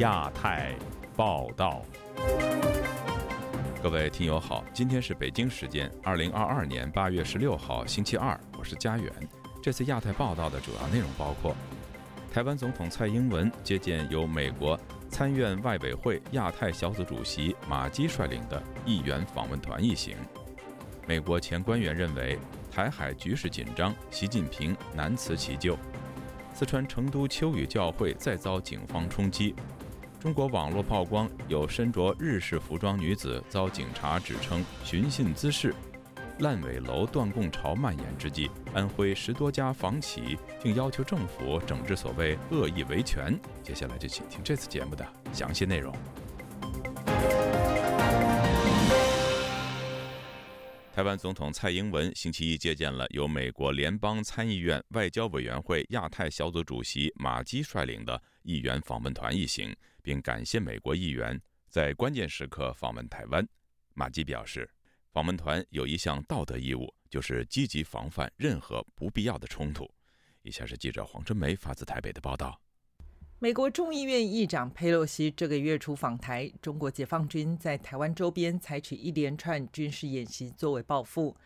亚太报道。各位听友好，今天是北京时间二零二二年八月十六号星期二，我是佳远。这次亚太报道的主要内容包括：台湾总统蔡英文接见由美国参院外委会亚太小组主席马基率领的议员访问团一行；美国前官员认为台海局势紧张，习近平难辞其咎；四川成都秋雨教会再遭警方冲击。中国网络曝光有身着日式服装女子遭警察指称寻衅滋事，烂尾楼断供潮蔓延之际，安徽十多家房企竟要求政府整治所谓恶意维权。接下来就请听这次节目的详细内容。台湾总统蔡英文星期一接见了由美国联邦参议院外交委员会亚太小组主席马基率领的议员访问团一行。并感谢美国议员在关键时刻访问台湾。马基表示，访问团有一项道德义务，就是积极防范任何不必要的冲突。以下是记者黄春梅发自台北的报道：美国众议院议长佩洛西这个月初访台，中国解放军在台湾周边采取一连串军事演习作为报复。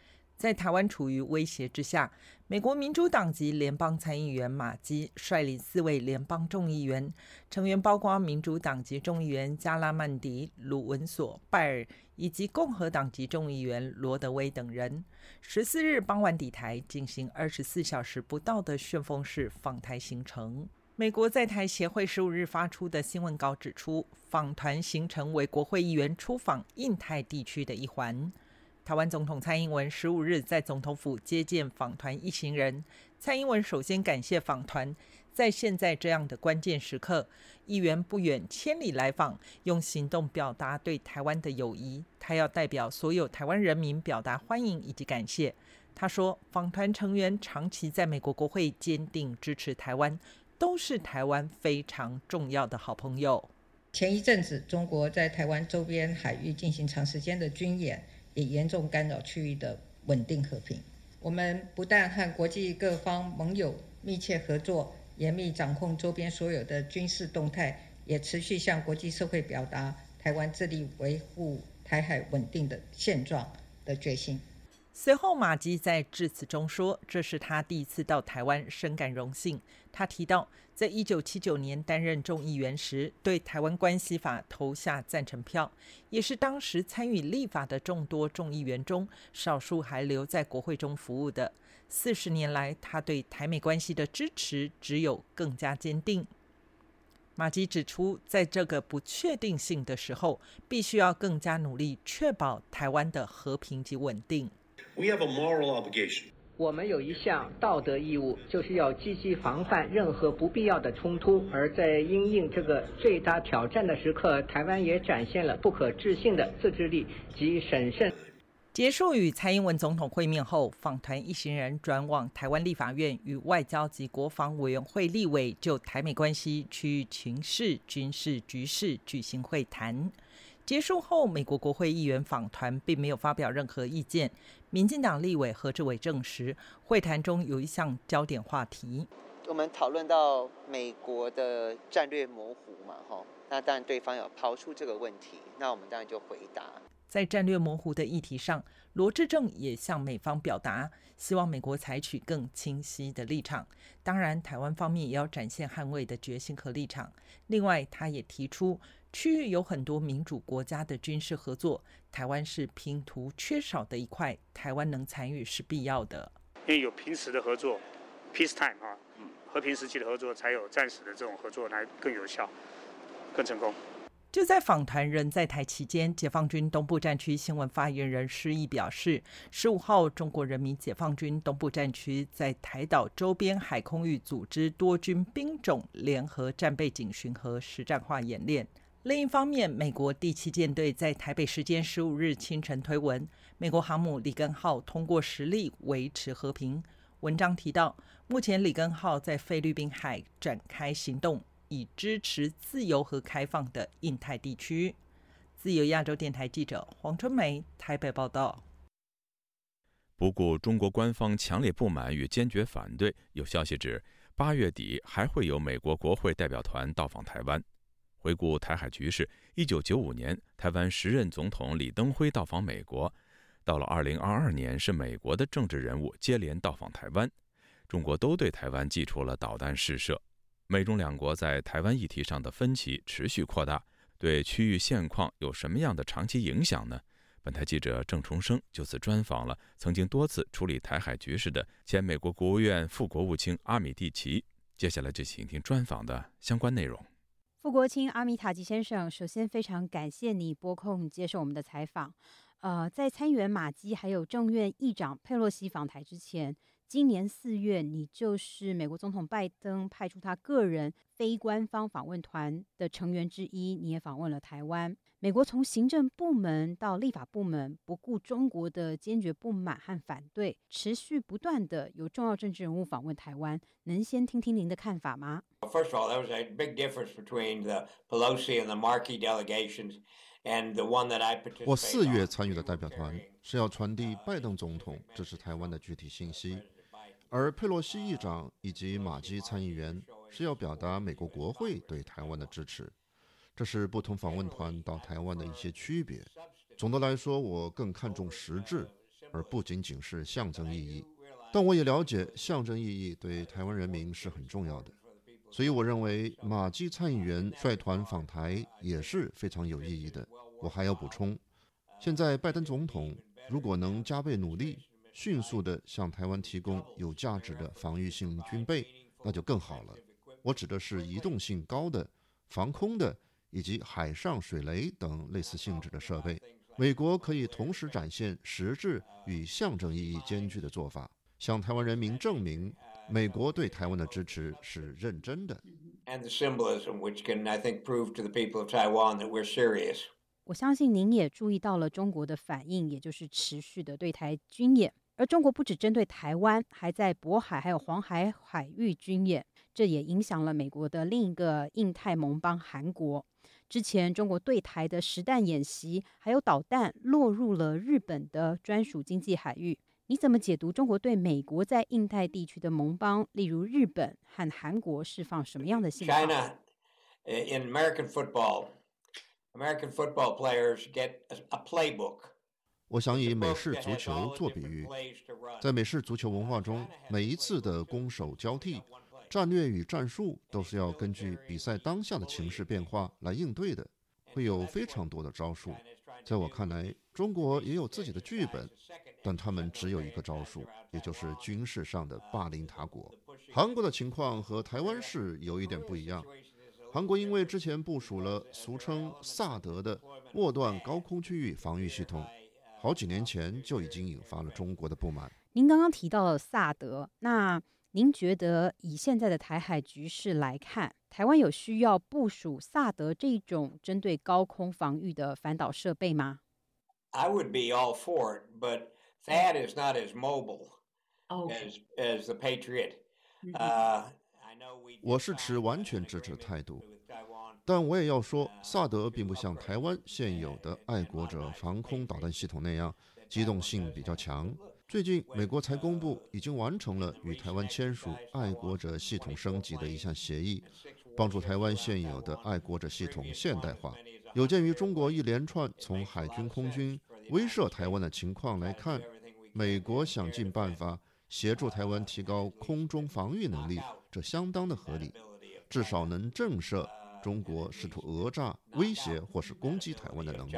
在台湾处于威胁之下，美国民主党籍联邦参议员马基率领四位联邦众议员，成员包括民主党籍众议员加拉曼迪、鲁文索、拜尔以及共和党籍众议员罗德威等人，十四日傍晚抵台，进行二十四小时不到的旋风式访台行程。美国在台协会十五日发出的新闻稿指出，访团行程为国会议员出访印太地区的一环。台湾总统蔡英文十五日在总统府接见访团一行人。蔡英文首先感谢访团，在现在这样的关键时刻，议员不远千里来访，用行动表达对台湾的友谊。他要代表所有台湾人民表达欢迎以及感谢。他说，访团成员长期在美国国会坚定支持台湾，都是台湾非常重要的好朋友。前一阵子，中国在台湾周边海域进行长时间的军演。也严重干扰区域的稳定和平。我们不但和国际各方盟友密切合作，严密掌控周边所有的军事动态，也持续向国际社会表达台湾致力维护台海稳定的现状的决心。随后，马基在致辞中说：“这是他第一次到台湾，深感荣幸。”他提到，在一九七九年担任众议员时，对《台湾关系法》投下赞成票，也是当时参与立法的众多众议员中少数还留在国会中服务的。四十年来，他对台美关系的支持只有更加坚定。马基指出，在这个不确定性的时候，必须要更加努力，确保台湾的和平及稳定。We have a moral obligation. 我们有一项道德义务，就是要积极防范任何不必要的冲突。而在应应这个最大挑战的时刻，台湾也展现了不可置信的自制力及审慎。结束与蔡英文总统会面后，访团一行人转往台湾立法院，与外交及国防委员会立委就台美关系、区域情势、军事局势举行会谈。结束后，美国国会议员访团并没有发表任何意见。民进党立委何志伟证实，会谈中有一项焦点话题，我们讨论到美国的战略模糊嘛，哈，那当然对方有抛出这个问题，那我们当然就回答。在战略模糊的议题上，罗志正也向美方表达，希望美国采取更清晰的立场。当然，台湾方面也要展现捍卫的决心和立场。另外，他也提出。区域有很多民主国家的军事合作，台湾是拼图缺少的一块，台湾能参与是必要的。因为有平时的合作，peace time 啊，和平时期的合作才有战时的这种合作来更有效、更成功。就在访团人在台期间，解放军东部战区新闻发言人施毅表示，十五号中国人民解放军东部战区在台岛周边海空域组织多军兵种联合战备警巡和实战化演练。另一方面，美国第七舰队在台北时间十五日清晨推文，美国航母里根号通过实力维持和平。文章提到，目前里根号在菲律宾海展开行动，以支持自由和开放的印太地区。自由亚洲电台记者黄春梅台北报道。不顾中国官方强烈不满与坚决反对，有消息指，八月底还会有美国国会代表团到访台湾。回顾台海局势，一九九五年，台湾时任总统李登辉到访美国；到了二零二二年，是美国的政治人物接连到访台湾，中国都对台湾寄出了导弹试射。美中两国在台湾议题上的分歧持续扩大，对区域现况有什么样的长期影响呢？本台记者郑重生就此专访了曾经多次处理台海局势的前美国国务院副国务卿阿米蒂奇。接下来就请听专访的相关内容。傅国清阿米塔吉先生，首先非常感谢你拨空接受我们的采访。呃，在参议员马基还有众院议长佩洛西访台之前。今年四月，你就是美国总统拜登派出他个人非官方访问团的成员之一。你也访问了台湾。美国从行政部门到立法部门，不顾中国的坚决不满和反对，持续不断的有重要政治人物访问台湾。能先听听您的看法吗？First of all, there was a big difference between the Pelosi and the Markey delegations, and the one that I participated. 我四月参与的代表团是要传递拜登总统支持台湾的具体信息。而佩洛西议长以及马基参议员是要表达美国国会对台湾的支持，这是不同访问团到台湾的一些区别。总的来说，我更看重实质，而不仅仅是象征意义。但我也了解象征意义对台湾人民是很重要的，所以我认为马基参议员率团访台也是非常有意义的。我还要补充，现在拜登总统如果能加倍努力。迅速地向台湾提供有价值的防御性军备，那就更好了。我指的是移动性高的、防空的以及海上水雷等类似性质的设备。美国可以同时展现实质与象征意义兼具的做法，向台湾人民证明美国对台湾的支持是认真的。我相信您也注意到了中国的反应，也就是持续的对台军演。而中国不只针对台湾，还在渤海还有黄海海域军演，这也影响了美国的另一个印太盟邦韩国。之前中国对台的实弹演习，还有导弹落入了日本的专属经济海域。你怎么解读中国对美国在印太地区的盟邦，例如日本和韩国释放什么样的信号？China in American football, American football players get a playbook. 我想以美式足球做比喻，在美式足球文化中，每一次的攻守交替，战略与战术都是要根据比赛当下的情势变化来应对的，会有非常多的招数。在我看来，中国也有自己的剧本，但他们只有一个招数，也就是军事上的霸凌他国。韩国的情况和台湾是有一点不一样，韩国因为之前部署了俗称萨德的末段高空区域防御系统。好几年前就已经引发了中国的不满。您刚刚提到了萨德，那您觉得以现在的台海局势来看，台湾有需要部署萨德这种针对高空防御的反导设备吗？I would be all for it, but that is not as mobile as as the Patriot. Uh, I know we. 我是持完全支持的态度。但我也要说，萨德并不像台湾现有的爱国者防空导弹系统那样机动性比较强。最近，美国才公布已经完成了与台湾签署爱国者系统升级的一项协议，帮助台湾现有的爱国者系统现代化。有鉴于中国一连串从海军、空军威慑台湾的情况来看，美国想尽办法协助台湾提高空中防御能力，这相当的合理，至少能震慑。中国试图讹诈、威胁或是攻击台湾的能力。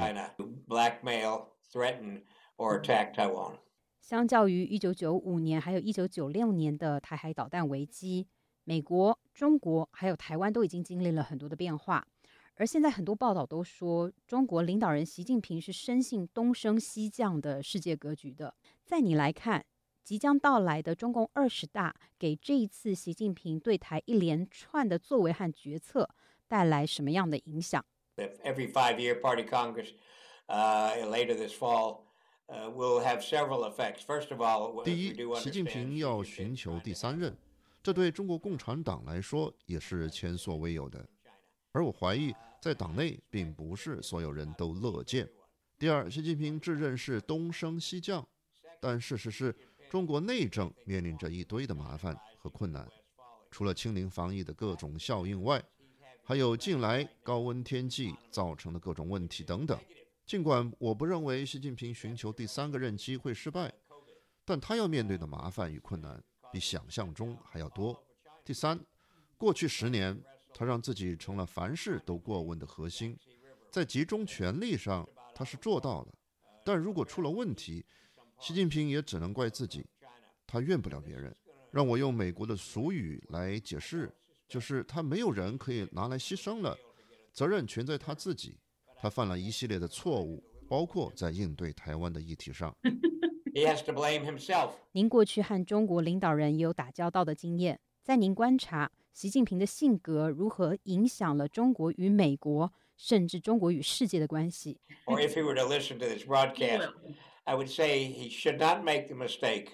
相较于一九九五年还有一九九六年的台海导弹危机，美国、中国还有台湾都已经经历了很多的变化。而现在很多报道都说，中国领导人习近平是深信东升西降的世界格局的。在你来看，即将到来的中共二十大，给这一次习近平对台一连串的作为和决策。带来什么样的影响？Every five-year Party Congress, uh, later this fall, uh, will have several effects. First of all, 第一，习近平要寻求第三任，这对中国共产党来说也是前所未有的。而我怀疑，在党内并不是所有人都乐见。第二，习近平自认是东升西降，但事实是中国内政面临着一堆的麻烦和困难。除了清零防疫的各种效应外，还有近来高温天气造成的各种问题等等。尽管我不认为习近平寻求第三个任期会失败，但他要面对的麻烦与困难比想象中还要多。第三，过去十年，他让自己成了凡事都过问的核心，在集中权力上他是做到了，但如果出了问题，习近平也只能怪自己，他怨不了别人。让我用美国的俗语来解释，就是他没有人可以拿来牺牲了，责任全在他自己。他犯了一系列的错误，包括在应对台湾的议题上。He has to blame himself。您过去和中国领导人也有打交道的经验，在您观察，习近平的性格如何影响了中国与美国，甚至中国与世界的关系？Or if he were to listen to this broadcast, I would say he should not make the mistake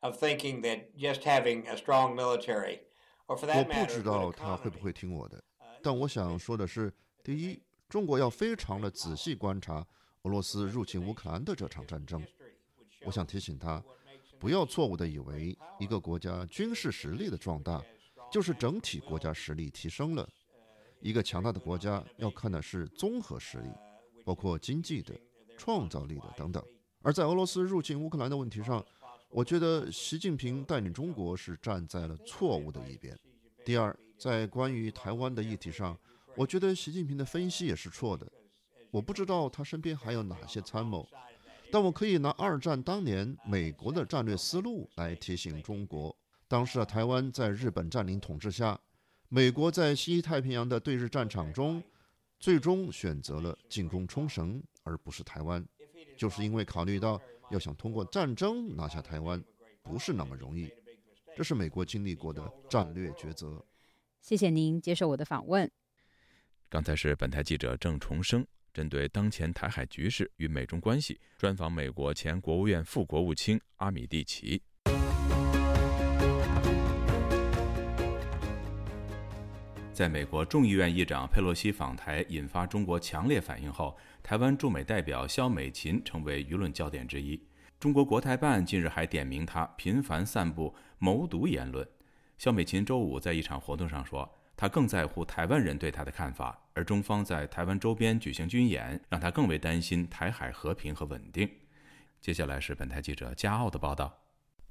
of thinking that just having a strong military, 我不知道他会不会听我的，但我想说的是，第一。中国要非常的仔细观察俄罗斯入侵乌克兰的这场战争。我想提醒他，不要错误的以为一个国家军事实力的壮大，就是整体国家实力提升了。一个强大的国家要看的是综合实力，包括经济的、创造力的等等。而在俄罗斯入侵乌克兰的问题上，我觉得习近平带领中国是站在了错误的一边。第二，在关于台湾的议题上。我觉得习近平的分析也是错的。我不知道他身边还有哪些参谋，但我可以拿二战当年美国的战略思路来提醒中国：当时的台湾在日本占领统治下，美国在西太平洋的对日战场中，最终选择了进攻冲绳而不是台湾，就是因为考虑到要想通过战争拿下台湾不是那么容易，这是美国经历过的战略抉择。谢谢您接受我的访问。刚才是本台记者郑重生针对当前台海局势与美中关系专访美国前国务院副国务卿阿米蒂奇。在美国众议院议长佩洛西访台引发中国强烈反应后，台湾驻美代表肖美琴成为舆论焦点之一。中国国台办近日还点名他频繁散布谋独言论。肖美琴周五在一场活动上说。他更在乎台湾人对他的看法，而中方在台湾周边举行军演，让他更为担心台海和平和稳定。接下来是本台记者加奥的报道：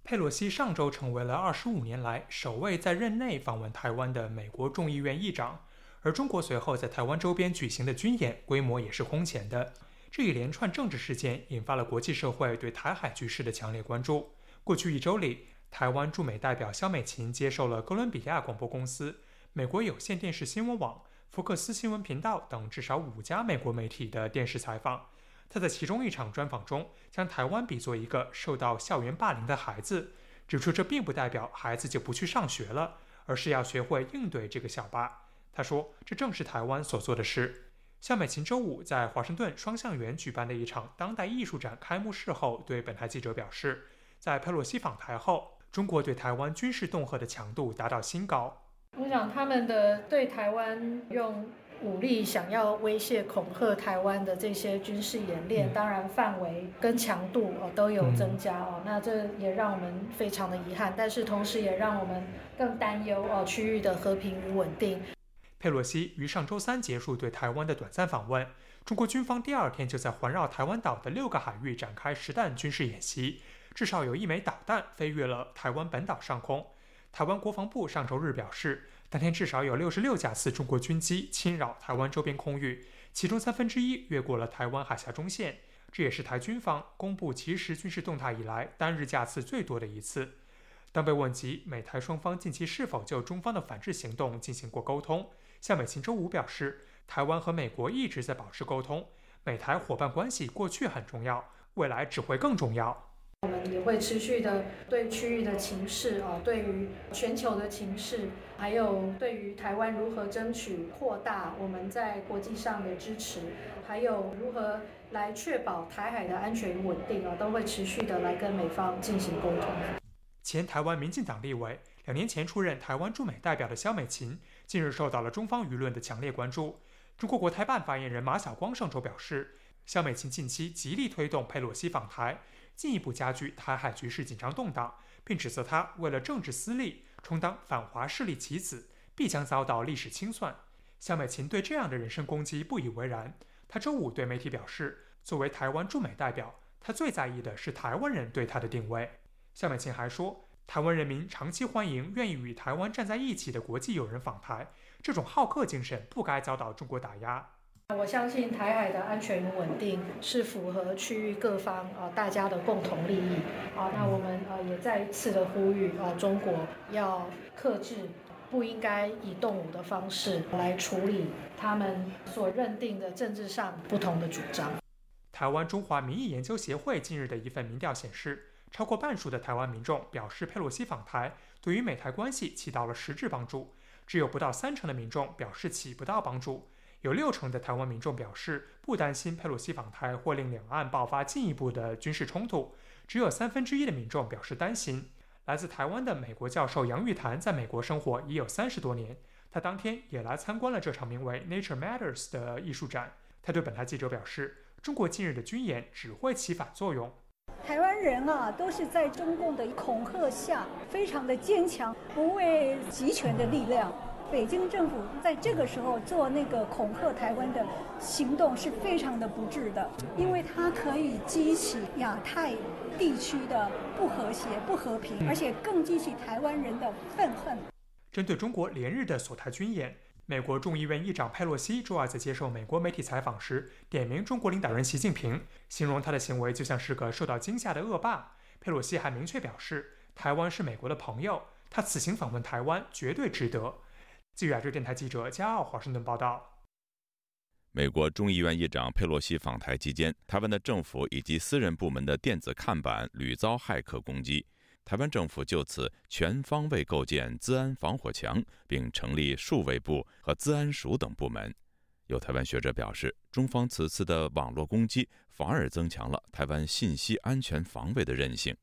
佩洛西上周成为了二十五年来首位在任内访问台湾的美国众议院议长，而中国随后在台湾周边举行的军演规模也是空前的。这一连串政治事件引发了国际社会对台海局势的强烈关注。过去一周里，台湾驻美代表肖美琴接受了哥伦比亚广播公司。美国有线电视新闻网、福克斯新闻频道等至少五家美国媒体的电视采访，他在其中一场专访中，将台湾比作一个受到校园霸凌的孩子，指出这并不代表孩子就不去上学了，而是要学会应对这个校霸。他说，这正是台湾所做的事。夏美琴周五在华盛顿双向园举办的一场当代艺术展开幕式后，对本台记者表示，在佩洛西访台后，中国对台湾军事恫吓的强度达到新高。我想他们的对台湾用武力想要威胁恐吓台湾的这些军事演练，当然范围跟强度哦都有增加哦，那这也让我们非常的遗憾，但是同时也让我们更担忧哦区域的和平与稳定。佩洛西于上周三结束对台湾的短暂访问，中国军方第二天就在环绕台湾岛的六个海域展开实弹军事演习，至少有一枚导弹飞越了台湾本岛上空。台湾国防部上周日表示，当天至少有六十六架次中国军机侵扰台湾周边空域，其中三分之一越过了台湾海峡中线。这也是台军方公布即时军事动态以来单日架次最多的一次。当被问及美台双方近期是否就中方的反制行动进行过沟通，向美琴周五表示，台湾和美国一直在保持沟通，美台伙伴关系过去很重要，未来只会更重要。我们也会持续的对区域的情势啊，对于全球的情势，还有对于台湾如何争取扩大我们在国际上的支持，还有如何来确保台海的安全与稳定啊，都会持续的来跟美方进行沟通。前台湾民进党立委，两年前出任台湾驻美代表的肖美琴，近日受到了中方舆论的强烈关注。中国国台办发言人马晓光上周表示，肖美琴近期极力推动佩洛西访台。进一步加剧台海局势紧张动荡，并指责他为了政治私利充当反华势力棋子，必将遭到历史清算。肖美琴对这样的人身攻击不以为然。她周五对媒体表示，作为台湾驻美代表，她最在意的是台湾人对她的定位。肖美琴还说，台湾人民长期欢迎愿意与台湾站在一起的国际友人访台，这种好客精神不该遭到中国打压。我相信台海的安全与稳定是符合区域各方啊大家的共同利益啊。那我们呃也再一次的呼吁啊，中国要克制，不应该以动武的方式来处理他们所认定的政治上不同的主张。台湾中华民意研究协会近日的一份民调显示，超过半数的台湾民众表示佩洛西访台对于美台关系起到了实质帮助，只有不到三成的民众表示起不到帮助。有六成的台湾民众表示不担心佩洛西访台或令两岸爆发进一步的军事冲突，只有三分之一的民众表示担心。来自台湾的美国教授杨玉潭在美国生活已有三十多年，他当天也来参观了这场名为 Nature Matters 的艺术展。他对本台记者表示，中国近日的军演只会起反作用。台湾人啊，都是在中共的恐吓下，非常的坚强，不畏集权的力量。北京政府在这个时候做那个恐吓台湾的行动是非常的不智的，因为它可以激起亚太地区的不和谐、不和平，而且更激起台湾人的愤恨。针对中国连日的锁台军演，美国众议院议长佩洛西周二在接受美国媒体采访时，点名中国领导人习近平，形容他的行为就像是个受到惊吓的恶霸。佩洛西还明确表示，台湾是美国的朋友，他此行访问台湾绝对值得。据亚洲电台记者加奥华盛顿报道，美国众议院议长佩洛西访台期间，台湾的政府以及私人部门的电子看板屡遭骇客攻击。台湾政府就此全方位构建资安防火墙，并成立数位部和资安署等部门。有台湾学者表示，中方此次的网络攻击反而增强了台湾信息安全防卫的韧性。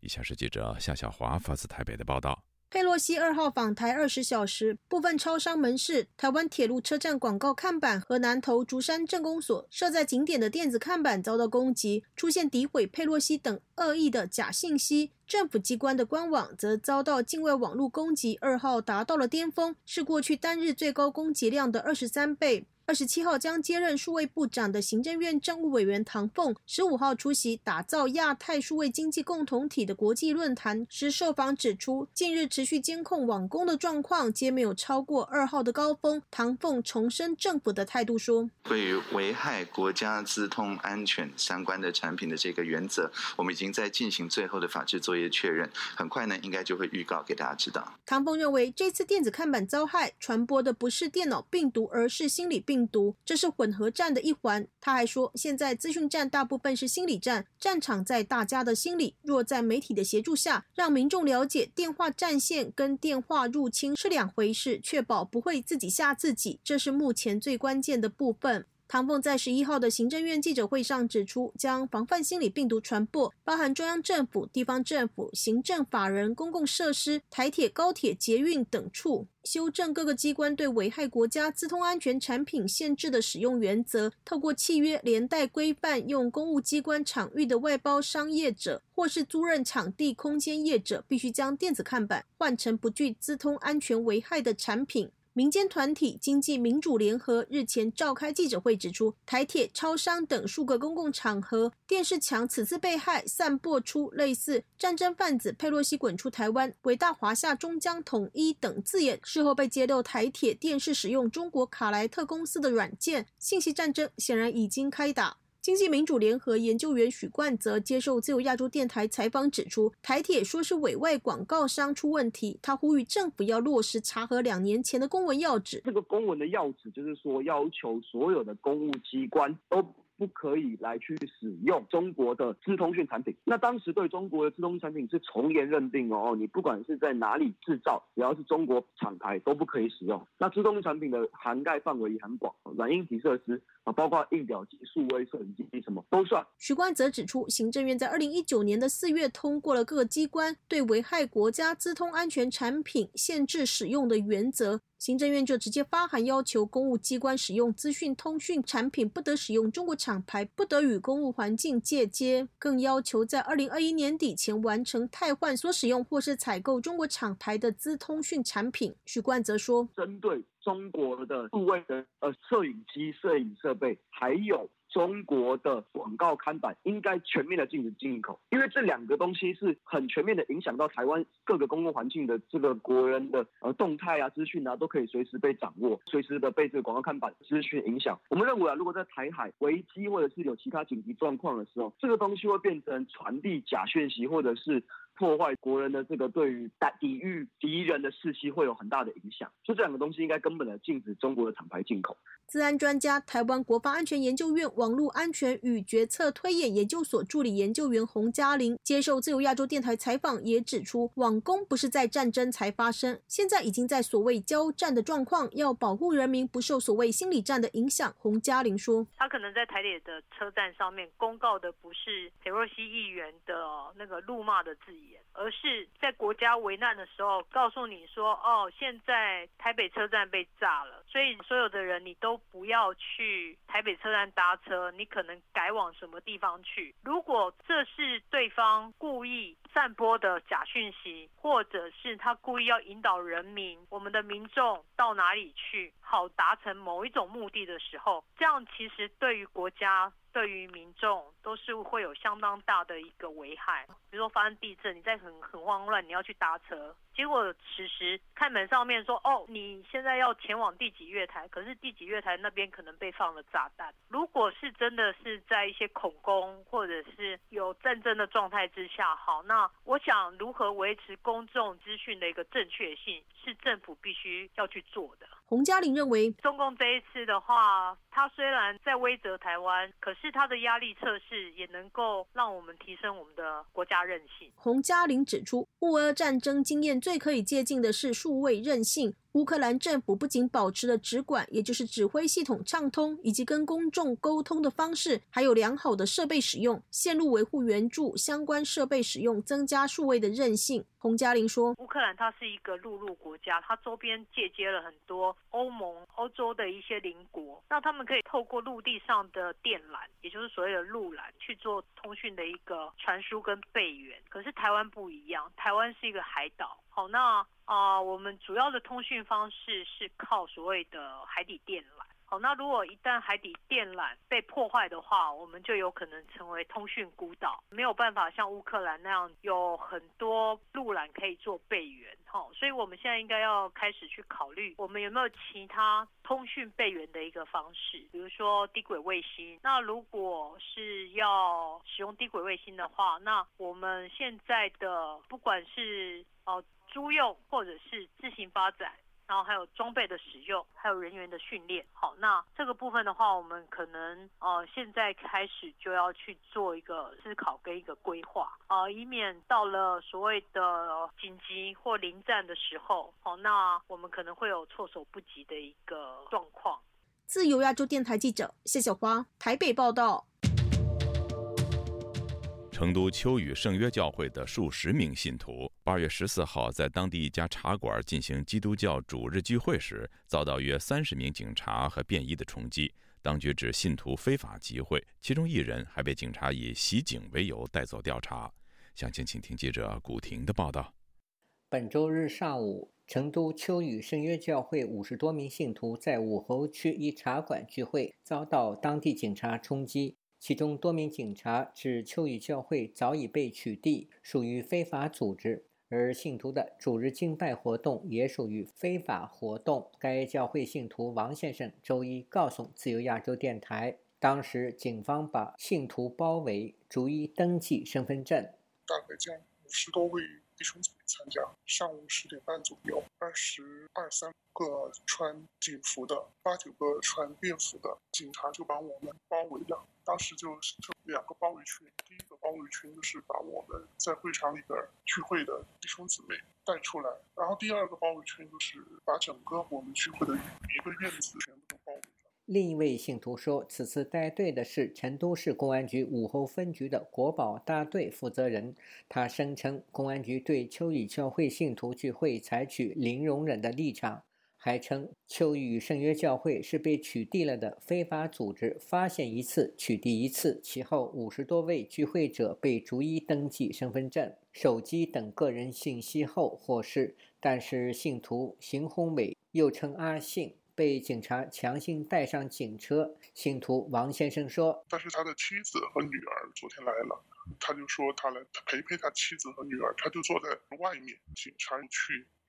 以下是记者夏小华发自台北的报道。佩洛西二号访台二十小时，部分超商门市、台湾铁路车站广告看板和南投竹山镇公所设在景点的电子看板遭到攻击，出现诋毁佩洛西等恶意的假信息。政府机关的官网则遭到境外网络攻击，二号达到了巅峰，是过去单日最高攻击量的二十三倍。二十七号将接任数位部长的行政院政务委员唐凤，十五号出席打造亚太数位经济共同体的国际论坛时受访指出，近日持续监控网工的状况皆没有超过二号的高峰。唐凤重申政府的态度说，对于危害国家资通安全相关的产品的这个原则，我们已经在进行最后的法制作业确认，很快呢应该就会预告给大家知道。唐凤认为，这次电子看板遭害，传播的不是电脑病毒，而是心理病。病毒，这是混合战的一环。他还说，现在资讯战大部分是心理战，战场在大家的心里。若在媒体的协助下，让民众了解电话战线跟电话入侵是两回事，确保不会自己吓自己，这是目前最关键的部分。唐凤在十一号的行政院记者会上指出，将防范心理病毒传播，包含中央政府、地方政府、行政法人、公共设施、台铁、高铁、捷运等处，修正各个机关对危害国家资通安全产品限制的使用原则，透过契约连带规范，用公务机关场域的外包商业者或是租赁场地空间业者，必须将电子看板换成不具资通安全危害的产品。民间团体经济民主联合日前召开记者会，指出台铁、超商等数个公共场合电视墙此次被害，散播出类似“战争贩子佩洛西滚出台湾，伟大华夏终将统一”等字眼。事后被揭露台铁电视使用中国卡莱特公司的软件，信息战争显然已经开打。经济民主联合研究员许冠泽接受自由亚洲电台采访指出，台铁说是委外广告商出问题，他呼吁政府要落实查核两年前的公文要旨。这个公文的要旨就是说，要求所有的公务机关都。不可以来去使用中国的资通讯产品。那当时对中国的资通讯产品是从严认定哦，你不管是在哪里制造，只要是中国厂牌都不可以使用。那资通讯产品的涵盖范围也很广，软硬体设施啊，包括印表机、数位摄影机什么都算。徐冠则指出，行政院在二零一九年的四月通过了各个机关对危害国家资通安全产品限制使用的原则，行政院就直接发函要求公务机关使用资讯通讯产品不得使用中国厂牌，不得与公务环境借接，更要求在二零二一年底前完成汰换所使用或是采购中国厂牌的资通讯产品。许冠泽说，针对中国的部位的呃摄影机、摄影设备，还有。中国的广告看板应该全面的禁止进口，因为这两个东西是很全面的影响到台湾各个公共环境的这个国人的呃动态啊、资讯啊，都可以随时被掌握，随时的被这个广告看板资讯影响。我们认为啊，如果在台海危机或者是有其他紧急状况的时候，这个东西会变成传递假讯息，或者是。破坏国人的这个对于抵抵御敌人的士气会有很大的影响，就这两个东西应该根本的禁止中国的厂牌进口。治安专家、台湾国防安全研究院网络安全与决策推演研究所助理研究员洪嘉玲接受自由亚洲电台采访，也指出，网攻不是在战争才发生，现在已经在所谓交战的状况，要保护人民不受所谓心理战的影响。洪嘉玲说，他可能在台铁的车站上面公告的不是裴若曦议员的那个怒骂的字眼。而是在国家危难的时候，告诉你说：“哦，现在台北车站被炸了，所以所有的人你都不要去台北车站搭车，你可能改往什么地方去。”如果这是对方故意散播的假讯息，或者是他故意要引导人民、我们的民众到哪里去，好达成某一种目的的时候，这样其实对于国家。对于民众都是会有相当大的一个危害，比如说发生地震，你在很很慌乱，你要去搭车。结果此时看门上面说，哦，你现在要前往第几月台，可是第几月台那边可能被放了炸弹。如果是真的是在一些恐攻或者是有战争的状态之下，好，那我想如何维持公众资讯的一个正确性，是政府必须要去做的。洪嘉玲认为，中共这一次的话，他虽然在威责台湾，可是他的压力测试也能够让我们提升我们的国家韧性。洪嘉玲指出，乌俄战争经验。最可以借鉴的是数位韧性。乌克兰政府不仅保持了直管，也就是指挥系统畅通，以及跟公众沟通的方式，还有良好的设备使用、线路维护援助、相关设备使用，增加数位的韧性。洪嘉玲说：“乌克兰它是一个陆路国家，它周边借接了很多欧盟、欧洲的一些邻国，那他们可以透过陆地上的电缆，也就是所谓的陆缆，去做通讯的一个传输跟备援。可是台湾不一样，台湾是一个海岛。好，那。”啊，我们主要的通讯方式是靠所谓的海底电缆。好，那如果一旦海底电缆被破坏的话，我们就有可能成为通讯孤岛，没有办法像乌克兰那样有很多路缆可以做备援。好，所以我们现在应该要开始去考虑，我们有没有其他通讯备援的一个方式，比如说低轨卫星。那如果是要使用低轨卫星的话，那我们现在的不管是哦。租用或者是自行发展，然后还有装备的使用，还有人员的训练。好，那这个部分的话，我们可能呃现在开始就要去做一个思考跟一个规划啊，以免到了所谓的紧急或临战的时候，好，那我们可能会有措手不及的一个状况。自由亚洲电台记者谢小花台北报道。成都秋雨圣约教会的数十名信徒，八月十四号在当地一家茶馆进行基督教主日聚会时，遭到约三十名警察和便衣的冲击。当局指信徒非法集会，其中一人还被警察以袭警为由带走调查。详情，请听记者古婷的报道。本周日上午，成都秋雨圣约教会五十多名信徒在武侯区一茶馆聚会，遭到当地警察冲击。其中多名警察指秋雨教会早已被取缔，属于非法组织，而信徒的主日敬拜活动也属于非法活动。该教会信徒王先生周一告诉自由亚洲电台，当时警方把信徒包围，逐一登记身份证。大概将五十多位弟兄姊妹参加。上午十点半左右，二十二三个穿警服的，八九个穿便服的警察就把我们包围了。当时就两个包围圈，第一个包围圈就是把我们在会场里边聚会的弟兄姊妹带出来，然后第二个包围圈就是把整个我们聚会的一个院子全部都包围。另一位信徒说，此次带队的是成都市公安局武侯分局的国保大队负责人，他声称公安局对秋雨教会信徒聚会采取零容忍的立场。还称秋雨圣约教会是被取缔了的非法组织，发现一次取缔一次。其后五十多位聚会者被逐一登记身份证、手机等个人信息后获释，但是信徒邢宏伟又称阿信。被警察强行带上警车。信徒王先生说：“但是他的妻子和女儿昨天来了，他就说他来陪陪他妻子和女儿，他就坐在外面，警察去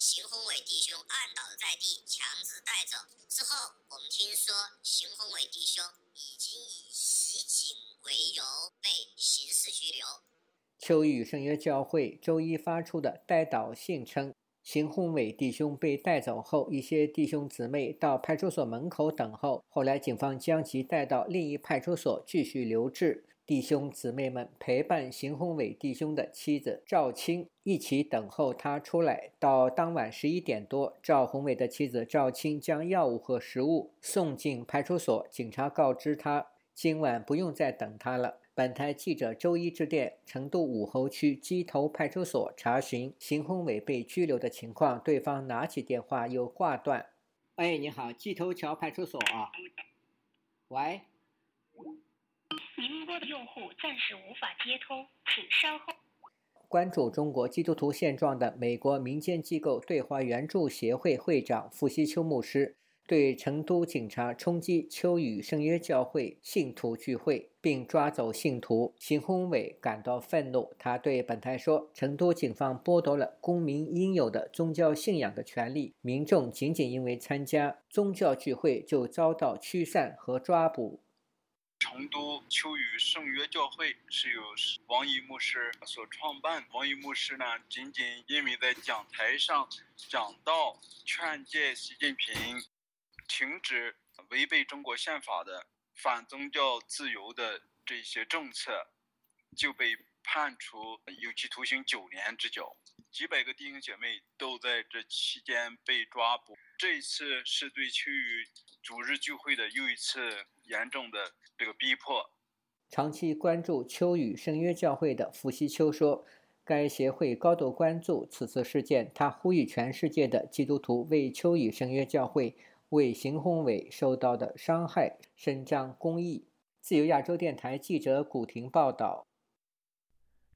邢宏伟弟兄按倒在地，强制带走。之后，我们听说邢宏伟弟兄已经以袭警为由被刑事拘留。秋雨圣约教会周一发出的带导信称，邢宏伟弟兄被带走后，一些弟兄姊妹到派出所门口等候。后来，警方将其带到另一派出所继续留置。弟兄姊妹们陪伴邢宏伟弟兄的妻子赵青一起等候他出来。到当晚十一点多，赵宏伟的妻子赵青将药物和食物送进派出所，警察告知他今晚不用再等他了。本台记者周一致电成都武侯区鸡头派出所查询邢宏伟被拘留的情况，对方拿起电话又挂断。哎，你好，鸡头桥派出所啊。喂。您拨的用户暂时无法接通，请稍后。关注中国基督徒现状的美国民间机构对华援助协会会长傅西秋牧师。对成都警察冲击秋雨圣约教会信徒聚会并抓走信徒邢宏伟感到愤怒。他对本台说：“成都警方剥夺了公民应有的宗教信仰的权利，民众仅仅因为参加宗教聚会就遭到驱散和抓捕。”成都秋雨圣约教会是由王毅牧师所创办。王毅牧师呢，仅仅因为在讲台上讲到劝诫习近平。停止违背中国宪法的反宗教自由的这些政策，就被判处有期徒刑九年之久。几百个弟兄姐妹都在这期间被抓捕。这一次是对秋雨主日聚会的又一次严重的这个逼迫。长期关注秋雨圣约教会的伏羲秋说：“该协会高度关注此次事件，他呼吁全世界的基督徒为秋雨圣约教会。”为邢宏伟受到的伤害伸张公义。自由亚洲电台记者古婷报道。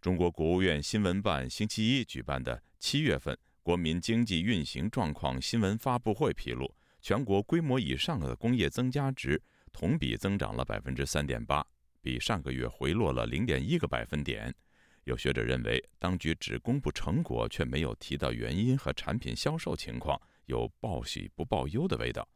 中国国务院新闻办星期一举办的七月份国民经济运行状况新闻发布会披露，全国规模以上的工业增加值同比增长了百分之三点八，比上个月回落了零点一个百分点。有学者认为，当局只公布成果，却没有提到原因和产品销售情况。有报喜不报忧的味道。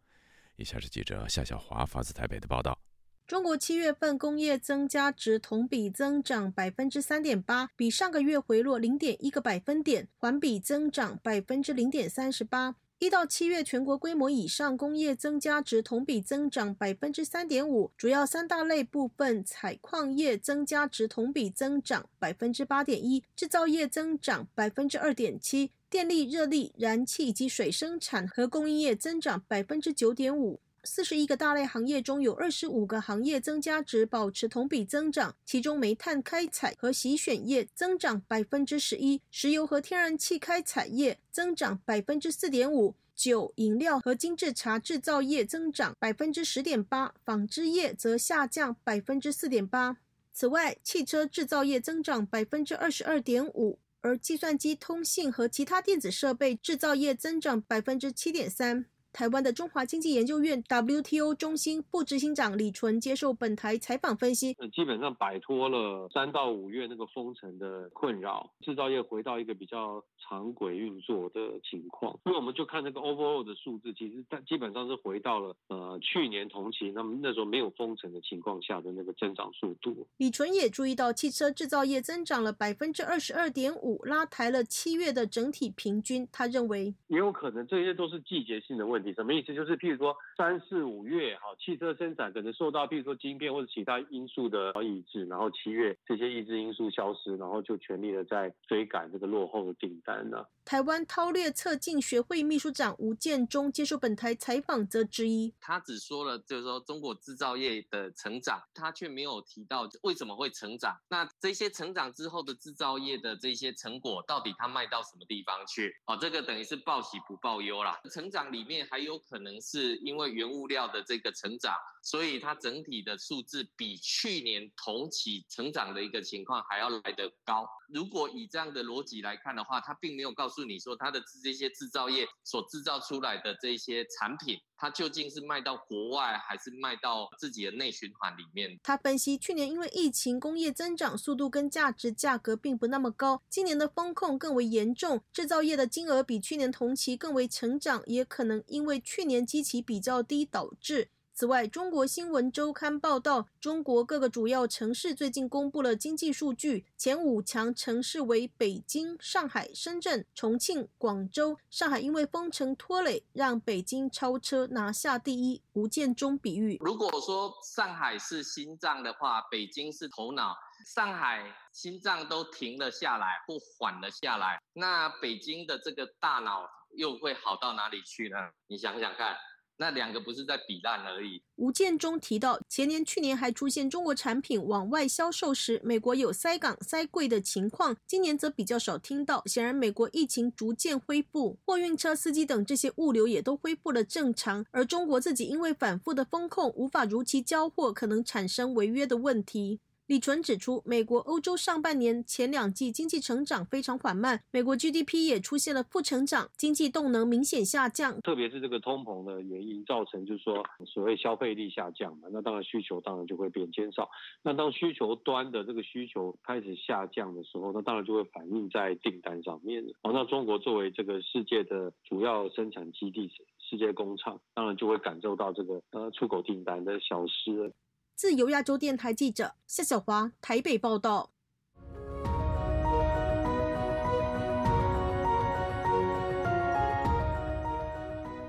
以下是记者夏小华发自台北的报道：中国七月份工业增加值同比增长百分之三点八，比上个月回落零点一个百分点，环比增长百分之零点三十八。一到七月全国规模以上工业增加值同比增长百分之三点五，主要三大类部分：采矿业增加值同比增长百分之八点一，制造业增长百分之二点七。电力、热力、燃气以及水生产和供应业增长百分之九点五。四十一个大类行业中有二十五个行业增加值保持同比增长，其中煤炭开采和洗选业增长百分之十一，石油和天然气开采业增长百分之四点五，酒、饮料和精制茶制造业增长百分之十点八，纺织业则下降百分之四点八。此外，汽车制造业增长百分之二十二点五。而计算机、通信和其他电子设备制造业增长百分之七点三。台湾的中华经济研究院 WTO 中心副执行长李纯接受本台采访分析，基本上摆脱了三到五月那个封城的困扰，制造业回到一个比较常轨运作的情况。因为我们就看这个 overall 的数字，其实它基本上是回到了呃去年同期，那么那时候没有封城的情况下的那个增长速度。李纯也注意到，汽车制造业增长了百分之二十二点五，拉抬了七月的整体平均。他认为也有可能这些都是季节性的问题。品，什么意思？就是譬如说三四五月，好，汽车生产可能受到譬如说晶片或者其他因素的抑制，然后七月这些抑制因素消失，然后就全力的在追赶这个落后的订单呢。台湾韬略测进学会秘书长吴建中接受本台采访则之一，他只说了就是说中国制造业的成长，他却没有提到为什么会成长。那这些成长之后的制造业的这些成果，到底他卖到什么地方去？哦，这个等于是报喜不报忧啦。成长里面还有可能是因为原物料的这个成长，所以它整体的数字比去年同期成长的一个情况还要来得高。如果以这样的逻辑来看的话，它并没有告诉你说它的这些制造业所制造出来的这些产品，它究竟是卖到国外还是卖到自己的内循环里面。他分析，去年因为疫情，工业增长速度跟价值价格并不那么高，今年的风控更为严重，制造业的金额比去年同期更为成长，也可能因为去年基期比较低导致。此外，中国新闻周刊报道，中国各个主要城市最近公布了经济数据，前五强城市为北京、上海、深圳、重庆、广州。上海因为封城拖累，让北京超车拿下第一。吴建中比喻，如果说上海是心脏的话，北京是头脑。上海心脏都停了下来或缓了下来，那北京的这个大脑又会好到哪里去呢？你想想看。那两个不是在比烂而已。吴建中提到，前年、去年还出现中国产品往外销售时，美国有塞港、塞柜的情况，今年则比较少听到。显然，美国疫情逐渐恢复，货运车司机等这些物流也都恢复了正常，而中国自己因为反复的风控，无法如期交货，可能产生违约的问题。李纯指出，美国、欧洲上半年前两季经济成长非常缓慢，美国 GDP 也出现了负成长，经济动能明显下降。特别是这个通膨的原因，造成就是说所谓消费力下降嘛，那当然需求当然就会变减少。那当需求端的这个需求开始下降的时候，那当然就会反映在订单上面。哦，那中国作为这个世界的主要生产基地、世界工厂，当然就会感受到这个呃出口订单的消失。自由亚洲电台记者夏小华台北报道。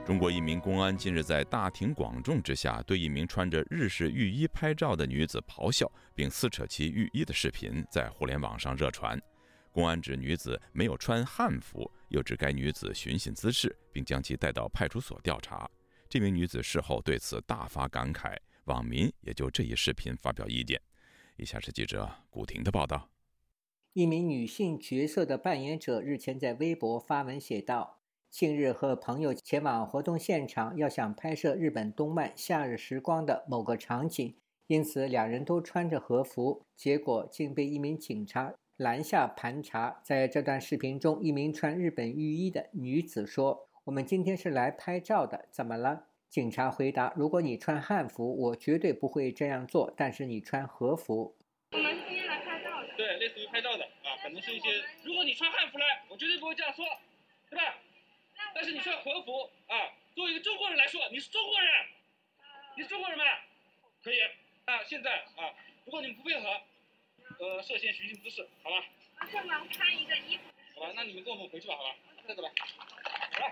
中国一名公安近日在大庭广众之下，对一名穿着日式浴衣拍照的女子咆哮，并撕扯其浴衣的视频在互联网上热传。公安指女子没有穿汉服，又指该女子寻衅滋事，并将其带到派出所调查。这名女子事后对此大发感慨。网民也就这一视频发表意见。以下是记者古婷的报道：一名女性角色的扮演者日前在微博发文写道：“近日和朋友前往活动现场，要想拍摄日本动漫《夏日时光》的某个场景，因此两人都穿着和服，结果竟被一名警察拦下盘查。”在这段视频中，一名穿日本浴衣的女子说：“我们今天是来拍照的，怎么了？”警察回答：“如果你穿汉服，我绝对不会这样做。但是你穿和服，我们今天来拍照的，对，类似于拍照的啊，可能是一些。如果你穿汉服来，我绝对不会这样说，对吧？但是你穿和服啊，作为一个中国人来说，你是中国人，你是中国人吗？可以。那现在啊，如果你们不配合，呃，涉嫌寻衅滋事，好吧？我们穿一个衣服，好吧？那你们跟我们回去吧，好吧？再走吧。好了。”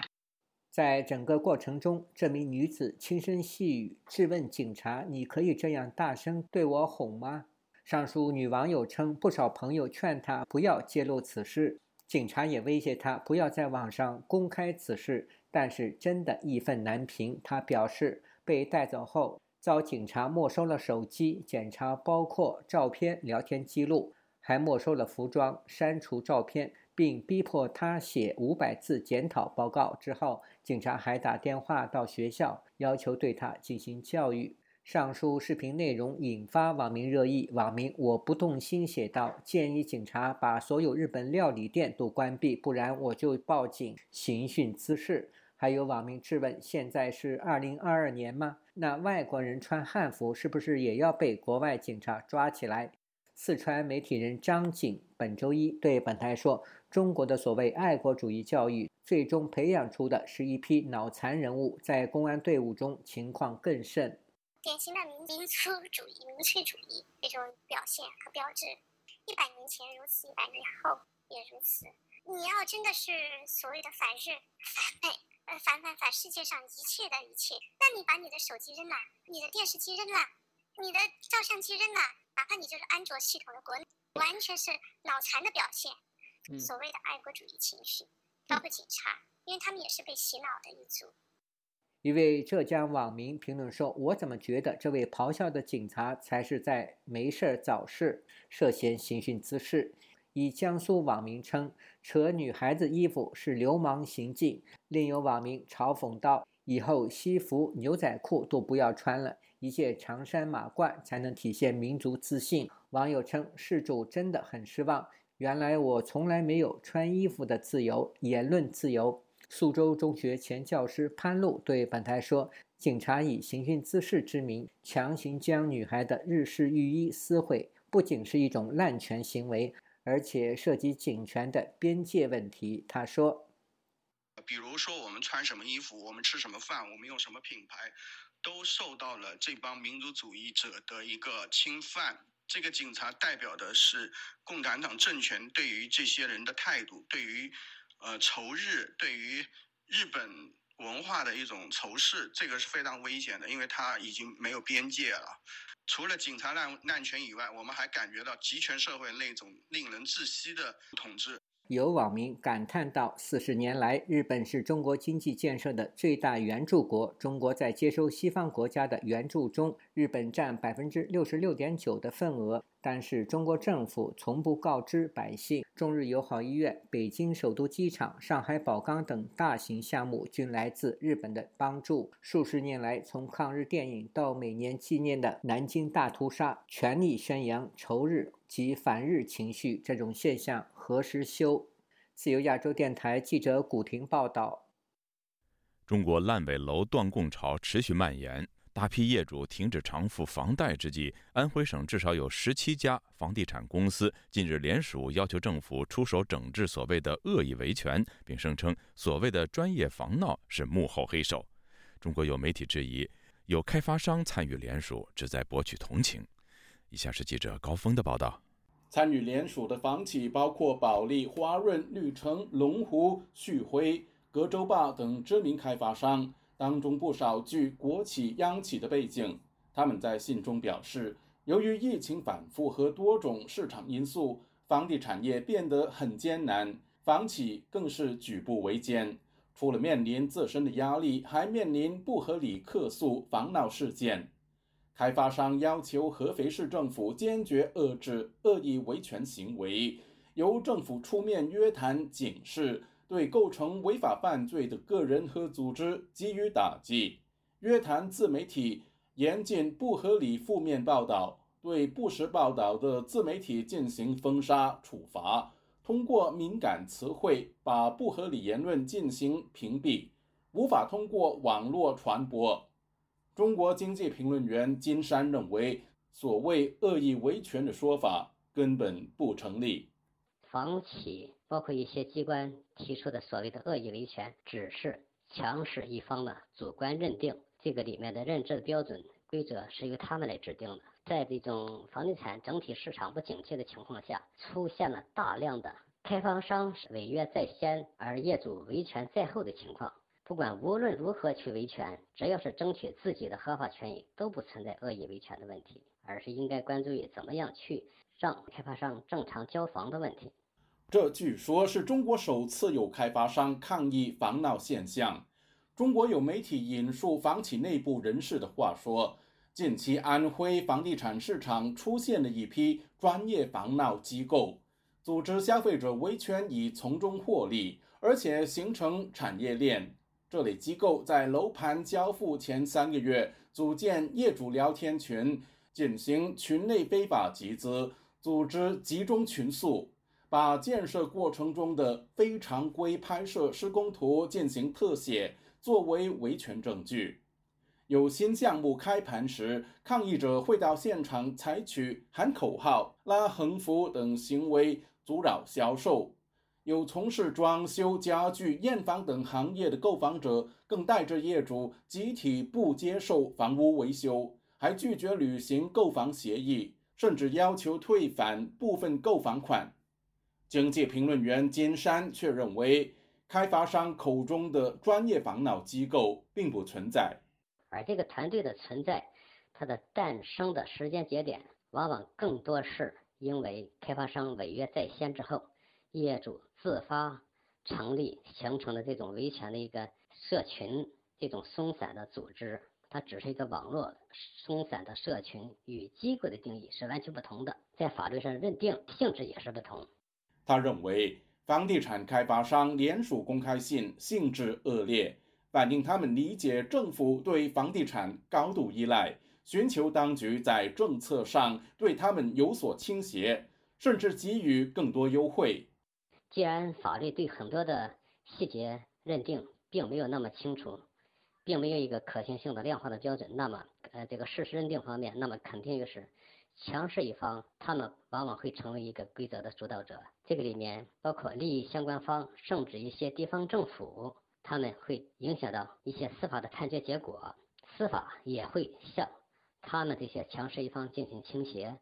在整个过程中，这名女子轻声细语质问警察：“你可以这样大声对我吼吗？”上述女网友称，不少朋友劝她不要揭露此事，警察也威胁她不要在网上公开此事，但是真的义愤难平。她表示，被带走后遭警察没收了手机，检查包括照片、聊天记录，还没收了服装，删除照片。并逼迫他写五百字检讨报告。之后，警察还打电话到学校，要求对他进行教育。上述视频内容引发网民热议。网民我不动心写道：“建议警察把所有日本料理店都关闭，不然我就报警刑讯滋事。”还有网民质问：“现在是二零二二年吗？那外国人穿汉服是不是也要被国外警察抓起来？”四川媒体人张景本周一对本台说。中国的所谓爱国主义教育，最终培养出的是一批脑残人物，在公安队伍中情况更甚。典型的民民族主义、民粹主义这种表现和标志，一百年前如此，一百年后也如此。你要真的是所谓的反日、反美、呃，反反反世界上一切的一切。那你把你的手机扔了，你的电视机扔了，你的照相机扔了，哪怕你就是安卓系统的国内，完全是脑残的表现。所谓的爱国主义情绪，包括警察，因为他们也是被洗脑的一族。一位浙江网民评论说：“我怎么觉得这位咆哮的警察才是在没事儿找事，涉嫌刑讯滋事？”以江苏网民称：“扯女孩子衣服是流氓行径。”另有网民嘲讽道：“以后西服、牛仔裤都不要穿了，一件长衫马褂才能体现民族自信。”网友称：“事主真的很失望。”原来我从来没有穿衣服的自由，言论自由。苏州中学前教师潘露对本台说：“警察以刑讯滋事之名，强行将女孩的日式浴衣撕毁，不仅是一种滥权行为，而且涉及警权的边界问题。”他说：“比如说，我们穿什么衣服，我们吃什么饭，我们用什么品牌，都受到了这帮民族主义者的一个侵犯。”这个警察代表的是共产党政权对于这些人的态度，对于呃仇日，对于日本文化的一种仇视，这个是非常危险的，因为他已经没有边界了。除了警察滥滥权以外，我们还感觉到集权社会那种令人窒息的统治。有网民感叹道：“四十年来，日本是中国经济建设的最大援助国。中国在接收西方国家的援助中，日本占百分之六十六点九的份额。但是，中国政府从不告知百姓。中日友好医院、北京首都机场、上海宝钢等大型项目均来自日本的帮助。数十年来，从抗日电影到每年纪念的南京大屠杀，全力宣扬仇日及反日情绪，这种现象。”何时休？自由亚洲电台记者古婷报道：中国烂尾楼断供潮持续蔓延，大批业主停止偿付房贷之际，安徽省至少有十七家房地产公司近日联署要求政府出手整治所谓的恶意维权，并声称所谓的专业房闹是幕后黑手。中国有媒体质疑，有开发商参与联署，旨在博取同情。以下是记者高峰的报道。参与联署的房企包括保利、华润、绿城、龙湖、旭辉、格洲坝等知名开发商，当中不少具国企、央企的背景。他们在信中表示，由于疫情反复和多种市场因素，房地产业变得很艰难，房企更是举步维艰。除了面临自身的压力，还面临不合理客诉、房闹事件。开发商要求合肥市政府坚决遏制恶意维权行为，由政府出面约谈警示，对构成违法犯罪的个人和组织给予打击；约谈自媒体，严禁不合理负面报道，对不实报道的自媒体进行封杀处罚；通过敏感词汇把不合理言论进行屏蔽，无法通过网络传播。中国经济评论员金山认为，所谓恶意维权的说法根本不成立。房企包括一些机关提出的所谓的恶意维权，只是强势一方的主观认定，这个里面的认知的标准规则是由他们来制定的。在这种房地产整体市场不景气的情况下，出现了大量的开发商违约在先，而业主维权在后的情况。不管无论如何去维权，只要是争取自己的合法权益，都不存在恶意维权的问题，而是应该关注于怎么样去让开发商正常交房的问题。这据说是中国首次有开发商抗议房闹现象。中国有媒体引述房企内部人士的话说，近期安徽房地产市场出现了一批专业房闹机构，组织消费者维权以从中获利，而且形成产业链。这类机构在楼盘交付前三个月组建业主聊天群，进行群内非法集资，组织集中群诉，把建设过程中的非常规拍摄施工图进行特写，作为维权证据。有新项目开盘时，抗议者会到现场采取喊口号、拉横幅等行为，阻扰销售。有从事装修、家具、验房等行业的购房者，更带着业主集体不接受房屋维修，还拒绝履行购房协议，甚至要求退返部分购房款。经济评论员金山却认为，开发商口中的专业防脑机构并不存在。而这个团队的存在，它的诞生的时间节点，往往更多是因为开发商违约在先之后，业主自发成立形成的这种维权的一个社群，这种松散的组织。它只是一个网络松散的社群，与机构的定义是完全不同的，在法律上认定性质也是不同。他认为，房地产开发商联署公开信性质恶劣，反映他们理解政府对房地产高度依赖，寻求当局在政策上对他们有所倾斜，甚至给予更多优惠。既然法律对很多的细节认定并没有那么清楚。并没有一个可行性的量化的标准，那么，呃，这个事实认定方面，那么肯定就是强势一方，他们往往会成为一个规则的主导者。这个里面包括利益相关方，甚至一些地方政府，他们会影响到一些司法的判决结果，司法也会向他们这些强势一方进行倾斜。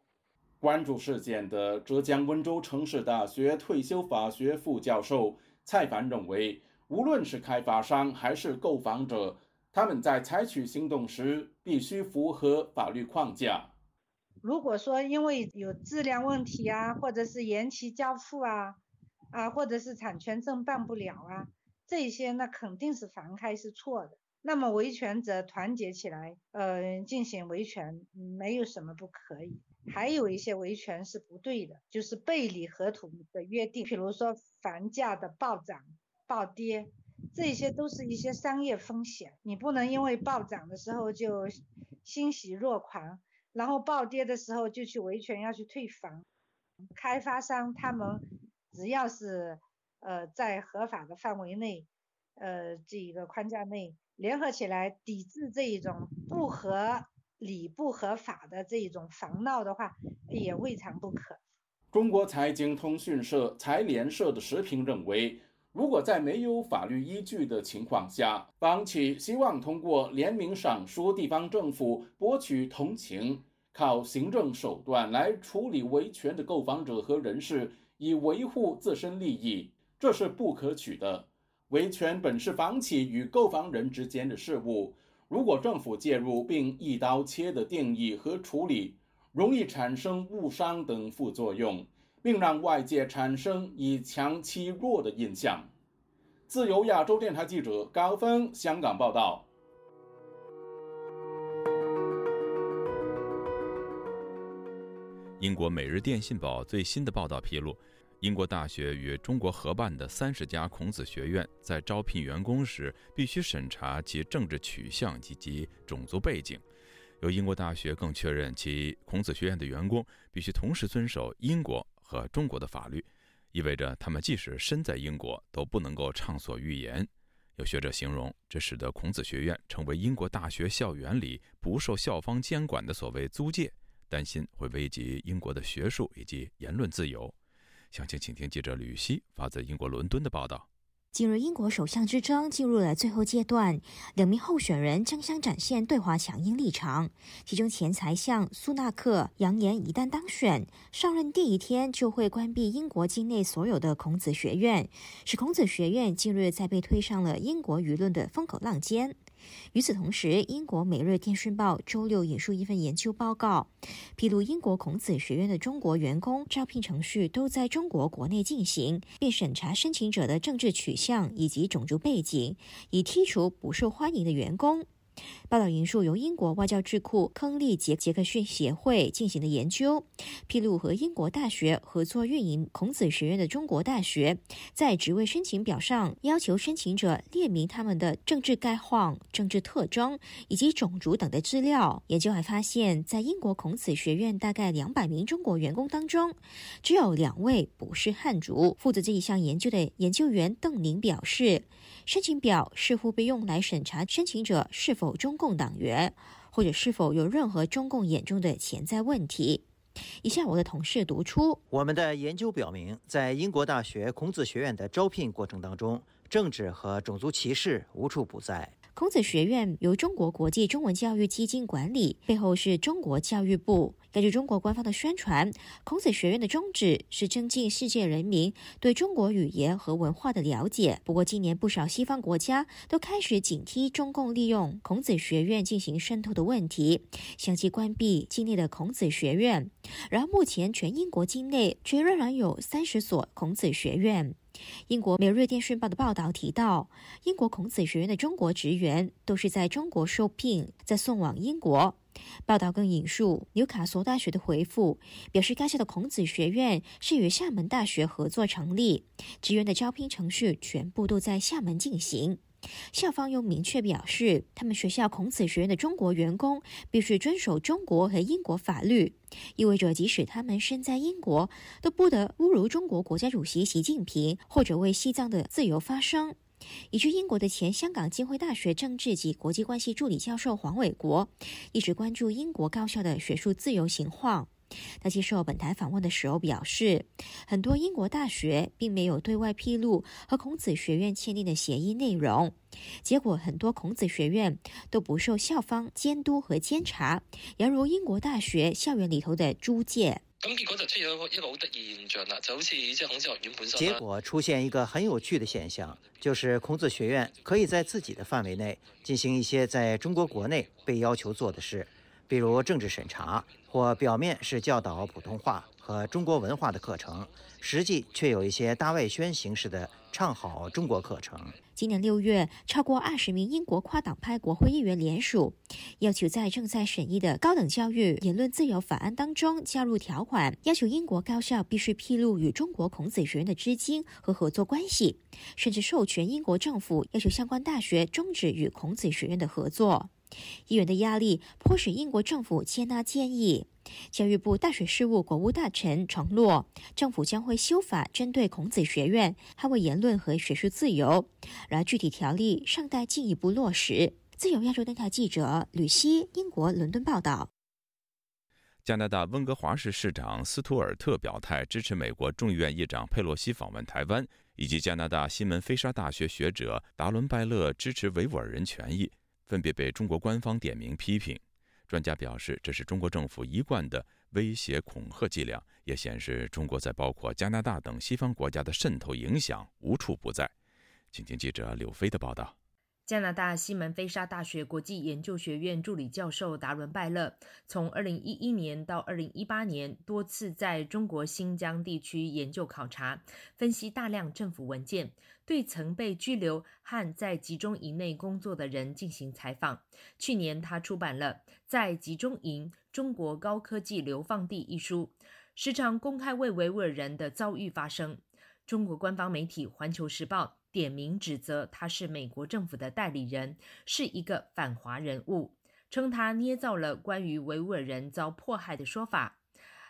关注事件的浙江温州城市大学退休法学副教授蔡凡认为，无论是开发商还是购房者。他们在采取行动时必须符合法律框架。如果说因为有质量问题啊，或者是延期交付啊，啊，或者是产权证办不了啊，这些那肯定是房开是错的。那么维权者团结起来，呃，进行维权没有什么不可以。还有一些维权是不对的，就是背离合同的约定，比如说房价的暴涨暴跌。这些都是一些商业风险，你不能因为暴涨的时候就欣喜若狂，然后暴跌的时候就去维权要去退房。开发商他们只要是呃在合法的范围内，呃这一个框架内联合起来抵制这一种不合理、不合法的这一种房闹的话，也未尝不可。中国财经通讯社财联社的时评认为。如果在没有法律依据的情况下，房企希望通过联名上书地方政府博取同情，靠行政手段来处理维权的购房者和人士，以维护自身利益，这是不可取的。维权本是房企与购房人之间的事务，如果政府介入并一刀切的定义和处理，容易产生误伤等副作用。并让外界产生以强欺弱的印象。自由亚洲电台记者高峰香港报道。英国《每日电信报》最新的报道披露，英国大学与中国合办的三十家孔子学院在招聘员工时必须审查其政治取向以及种族背景。由英国大学更确认，其孔子学院的员工必须同时遵守英国。和中国的法律，意味着他们即使身在英国都不能够畅所欲言。有学者形容，这使得孔子学院成为英国大学校园里不受校方监管的所谓租界，担心会危及英国的学术以及言论自由。详情，请听记者吕希发自英国伦敦的报道。近日英国首相之争进入了最后阶段，两名候选人争相展现对华强硬立场。其中前财相苏纳克扬言，一旦当选，上任第一天就会关闭英国境内所有的孔子学院，使孔子学院近日再被推上了英国舆论的风口浪尖。与此同时，英国《每日电讯报》周六引述一份研究报告，披露英国孔子学院的中国员工招聘程序都在中国国内进行，并审查申请者的政治取向以及种族背景，以剔除不受欢迎的员工。报道引述由英国外交智库亨利杰杰克逊协会进行的研究，披露和英国大学合作运营孔子学院的中国大学，在职位申请表上要求申请者列明他们的政治概况、政治特征以及种族等的资料。研究还发现，在英国孔子学院大概两百名中国员工当中，只有两位不是汉族。负责这一项研究的研究员邓宁表示。申请表似乎被用来审查申请者是否中共党员，或者是否有任何中共眼中的潜在问题。以下我的同事读出：我们的研究表明，在英国大学孔子学院的招聘过程当中，政治和种族歧视无处不在。孔子学院由中国国际中文教育基金管理，背后是中国教育部。根据中国官方的宣传，孔子学院的宗旨是增进世界人民对中国语言和文化的了解。不过，今年不少西方国家都开始警惕中共利用孔子学院进行渗透的问题，相继关闭境内的孔子学院。然而，目前全英国境内却仍然有三十所孔子学院。英国《每日电讯报》的报道提到，英国孔子学院的中国职员都是在中国受聘，再送往英国。报道更引述纽卡索大学的回复，表示该校的孔子学院是与厦门大学合作成立，职员的招聘程序全部都在厦门进行。校方又明确表示，他们学校孔子学院的中国员工必须遵守中国和英国法律，意味着即使他们身在英国，都不得侮辱中国国家主席习近平或者为西藏的自由发声。以及英国的前香港浸会大学政治及国际关系助理教授黄伟国，一直关注英国高校的学术自由情况。他接受本台访问的时候表示，很多英国大学并没有对外披露和孔子学院签订的协议内容，结果很多孔子学院都不受校方监督和监察，犹如英国大学校园里头的租界。咁结果就出现一好得意现象啦，就好似即系孔子学院本身。结果出现一个很有趣的现象，就是孔子学院可以在自己的范围内进行一些在中国国内被要求做的事，比如政治审查，或表面是教导普通话和中国文化的课程，实际却有一些大外宣形式的唱好中国课程。今年六月，超过二十名英国跨党派国会议员联署，要求在正在审议的高等教育言论自由法案当中加入条款，要求英国高校必须披露与中国孔子学院的资金和合作关系，甚至授权英国政府要求相关大学终止与孔子学院的合作。议员的压力迫使英国政府接纳建议。教育部大学事务国务大臣承诺，政府将会修法针对孔子学院，捍卫言论和学术自由。然而，具体条例尚待进一步落实。自由亚洲电台记者吕希，英国伦敦报道。加拿大温哥华市市长斯图尔特表态支持美国众议院议长佩洛西访问台湾，以及加拿大西门菲沙大学学者达伦拜勒支持维吾尔人权益。分别被中国官方点名批评，专家表示这是中国政府一贯的威胁恐吓伎俩，也显示中国在包括加拿大等西方国家的渗透影响无处不在。请听记者柳飞的报道。加拿大西门菲沙大学国际研究学院助理教授达伦拜勒，从2011年到2018年多次在中国新疆地区研究考察，分析大量政府文件，对曾被拘留和在集中营内工作的人进行采访。去年，他出版了《在集中营：中国高科技流放地》一书，时常公开为维吾尔人的遭遇发声。中国官方媒体《环球时报》。点名指责他是美国政府的代理人，是一个反华人物，称他捏造了关于维吾尔人遭迫害的说法。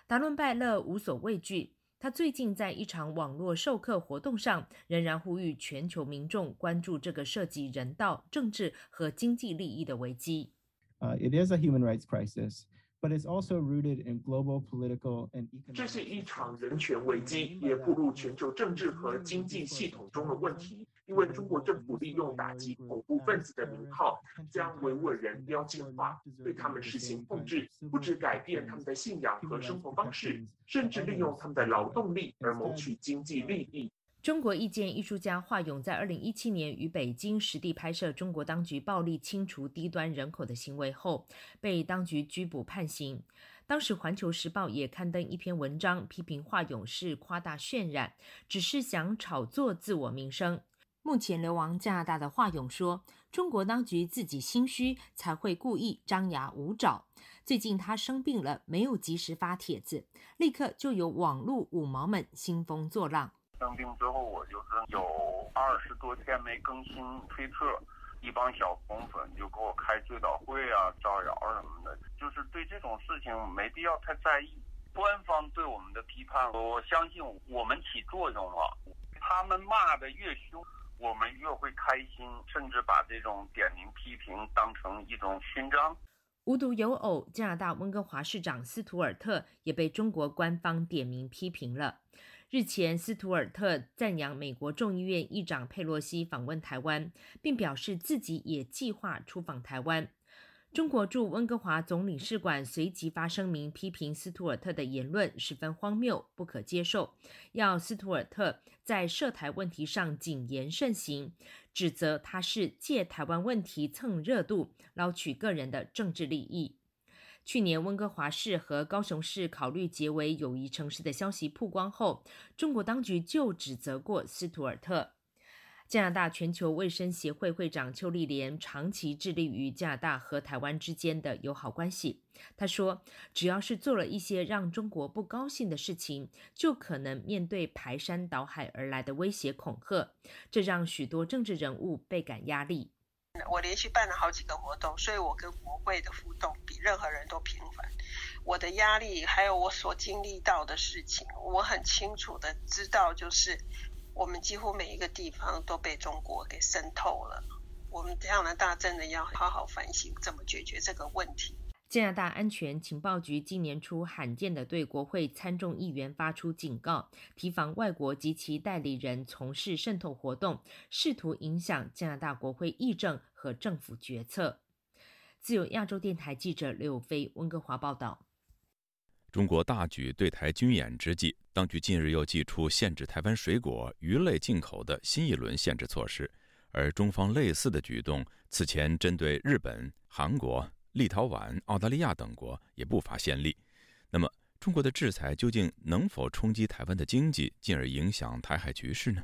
达伦拜勒无所畏惧，他最近在一场网络授课活动上，仍然呼吁全球民众关注这个涉及人道、政治和经济利益的危机。Uh, it is a human rights crisis. But it's also rooted in global political and economic. 这是一场人权危机，也步入全球政治和经济系统中的问题。因为中国政府利用打击恐怖分子的名号，将维吾尔人标签化，对他们实行控制，不止改变他们的信仰和生活方式，甚至利用他们的劳动力而谋取经济利益。中国意见艺术家华勇在二零一七年于北京实地拍摄中国当局暴力清除低端人口的行为后，被当局拘捕判刑。当时《环球时报》也刊登一篇文章，批评华勇是夸大渲染，只是想炒作自我名声。目前流亡加拿大的华勇说：“中国当局自己心虚，才会故意张牙舞爪。最近他生病了，没有及时发帖子，立刻就有网络五毛们兴风作浪。”生病之后，我就是有二十多天没更新推特，一帮小红粉就给我开追悼会啊、造谣什么的。就是对这种事情没必要太在意。官方对我们的批判，我相信我们起作用了。他们骂的越凶，我们越会开心，甚至把这种点名批评当成一种勋章。无独有偶，加拿大温哥华市长斯图尔特也被中国官方点名批评了。日前，斯图尔特赞扬美国众议院议长佩洛西访问台湾，并表示自己也计划出访台湾。中国驻温哥华总领事馆随即发声明，批评斯图尔特的言论十分荒谬、不可接受，要斯图尔特在涉台问题上谨言慎行，指责他是借台湾问题蹭热度，捞取个人的政治利益。去年，温哥华市和高雄市考虑结为友谊城市的消息曝光后，中国当局就指责过斯图尔特。加拿大全球卫生协会会长邱丽莲长期致力于加拿大和台湾之间的友好关系。他说：“只要是做了一些让中国不高兴的事情，就可能面对排山倒海而来的威胁恐吓，这让许多政治人物倍感压力。”我连续办了好几个活动，所以我跟国会的互动比任何人都频繁。我的压力还有我所经历到的事情，我很清楚的知道，就是我们几乎每一个地方都被中国给渗透了。我们加拿大真的要好好反省，怎么解决这个问题。加拿大安全情报局今年初罕见的对国会参众议员发出警告，提防外国及其代理人从事渗透活动，试图影响加拿大国会议政和政府决策。自由亚洲电台记者刘飞温哥华报道。中国大举对台军演之际，当局近日又祭出限制台湾水果、鱼类进口的新一轮限制措施，而中方类似的举动，此前针对日本、韩国。立陶宛、澳大利亚等国也不乏先例。那么，中国的制裁究竟能否冲击台湾的经济，进而影响台海局势呢？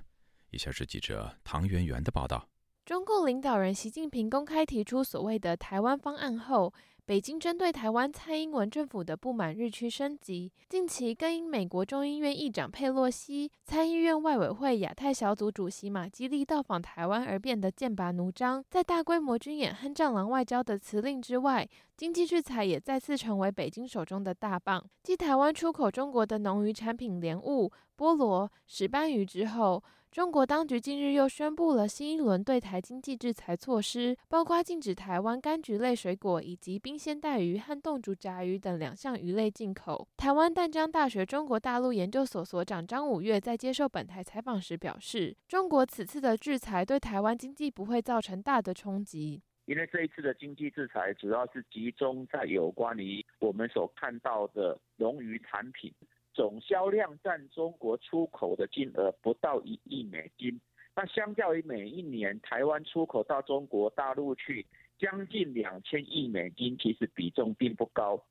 以下是记者唐媛媛的报道。中共领导人习近平公开提出所谓的“台湾方案”后。北京针对台湾蔡英文政府的不满日趋升级，近期更因美国众议院议长佩洛西、参议院外委会亚太小组主席马基利到访台湾而变得剑拔弩张。在大规模军演和战狼外交的辞令之外，经济制裁也再次成为北京手中的大棒。继台湾出口中国的农渔产品莲雾、菠萝、石斑鱼之后。中国当局近日又宣布了新一轮对台经济制裁措施，包括禁止台湾柑橘类水果以及冰鲜带鱼和冻竹炸鱼等两项鱼类进口。台湾淡江大学中国大陆研究所所长张五岳在接受本台采访时表示，中国此次的制裁对台湾经济不会造成大的冲击，因为这一次的经济制裁主要是集中在有关于我们所看到的农渔产品。总销量占中国出口的金额不到一亿美金，那相较于每一年台湾出口到中国大陆去将近两千亿美金，其实比重并不高。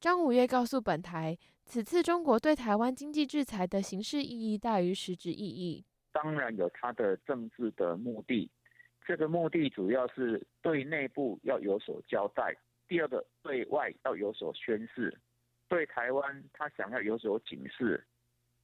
张五月告诉本台，此次中国对台湾经济制裁的形式意义大于实质意义。当然有它的政治的目的，这个目的主要是对内部要有所交代，第二个对外要有所宣示。对台湾，他想要有所警示。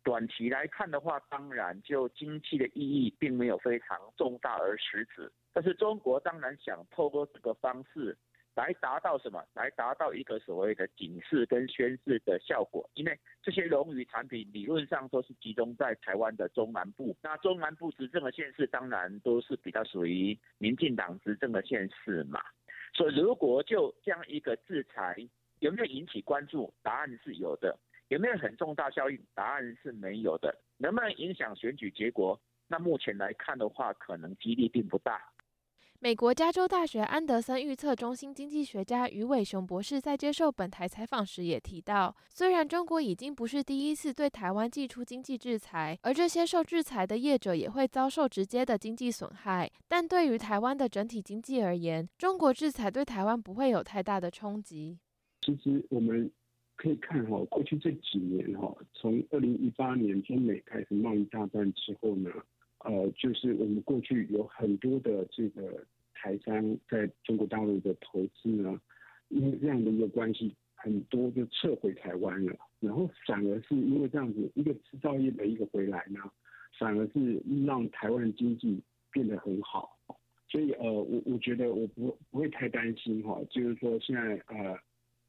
短期来看的话，当然就经济的意义并没有非常重大而实质。但是中国当然想透过这个方式来达到什么？来达到一个所谓的警示跟宣示的效果。因为这些龙鱼产品理论上都是集中在台湾的中南部，那中南部执政的县市当然都是比较属于民进党执政的县市嘛。所以如果就这样一个制裁，有没有引起关注？答案是有的。有没有很重大效应？答案是没有的。能不能影响选举结果？那目前来看的话，可能几率并不大。美国加州大学安德森预测中心经济学家余伟雄博士在接受本台采访时也提到，虽然中国已经不是第一次对台湾寄出经济制裁，而这些受制裁的业者也会遭受直接的经济损害，但对于台湾的整体经济而言，中国制裁对台湾不会有太大的冲击。其实我们可以看哈，过去这几年哈，从二零一八年中美开始贸易大战之后呢，呃，就是我们过去有很多的这个台商在中国大陆的投资呢，因为这样的一个关系，很多就撤回台湾了，然后反而是因为这样子一个制造业的一个回来呢，反而是让台湾的经济变得很好，所以呃，我我觉得我不不会太担心哈，就是说现在呃。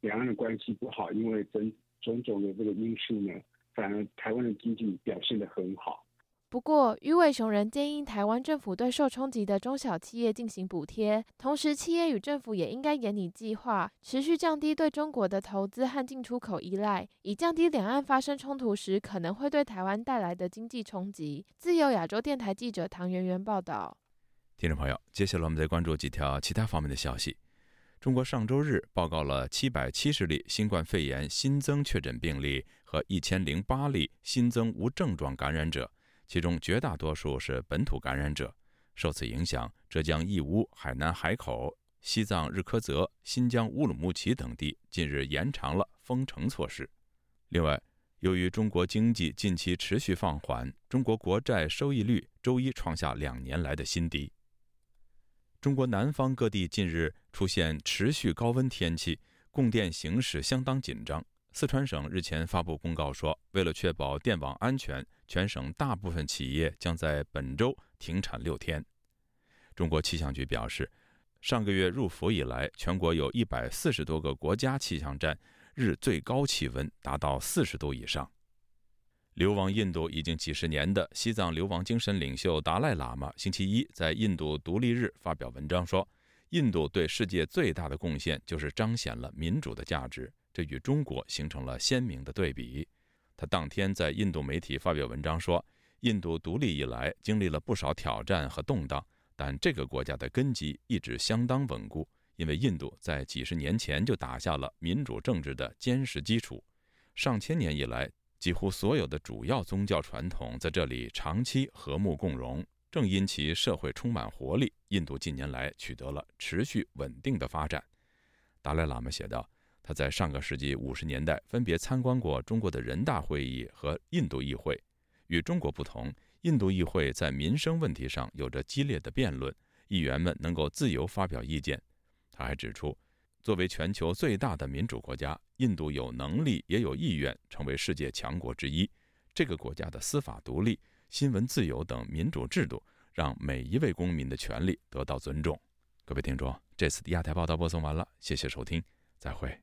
两岸的关系不好，因为种种种的这个因素呢，反而台湾的经济表现得很好。不过，余伟雄人建议台湾政府对受冲击的中小企业进行补贴，同时企业与政府也应该研拟计划，持续降低对中国的投资和进出口依赖，以降低两岸发生冲突时可能会对台湾带来的经济冲击。自由亚洲电台记者唐媛媛报道。听众朋友，接下来我们再关注几条其他方面的消息。中国上周日报告了七百七十例新冠肺炎新增确诊病例和一千零八例新增无症状感染者。其中绝大多数是本土感染者。受此影响，浙江义乌、海南海口、西藏日喀则、新疆乌鲁木齐等地近日延长了封城措施。另外，由于中国经济近期持续放缓，中国国债收益率周一创下两年来的新低。中国南方各地近日出现持续高温天气，供电形势相当紧张。四川省日前发布公告说，为了确保电网安全，全省大部分企业将在本周停产六天。中国气象局表示，上个月入伏以来，全国有一百四十多个国家气象站日最高气温达到四十度以上。流亡印度已经几十年的西藏流亡精神领袖达赖喇嘛星期一在印度独立日发表文章说，印度对世界最大的贡献就是彰显了民主的价值。这与中国形成了鲜明的对比。他当天在印度媒体发表文章说：“印度独立以来经历了不少挑战和动荡，但这个国家的根基一直相当稳固，因为印度在几十年前就打下了民主政治的坚实基础。上千年以来，几乎所有的主要宗教传统在这里长期和睦共荣。正因其社会充满活力，印度近年来取得了持续稳定的发展。”达赖喇嘛写道。他在上个世纪五十年代分别参观过中国的人大会议和印度议会。与中国不同，印度议会在民生问题上有着激烈的辩论，议员们能够自由发表意见。他还指出，作为全球最大的民主国家，印度有能力也有意愿成为世界强国之一。这个国家的司法独立、新闻自由等民主制度，让每一位公民的权利得到尊重。各位听众，这次的亚太报道播送完了，谢谢收听，再会。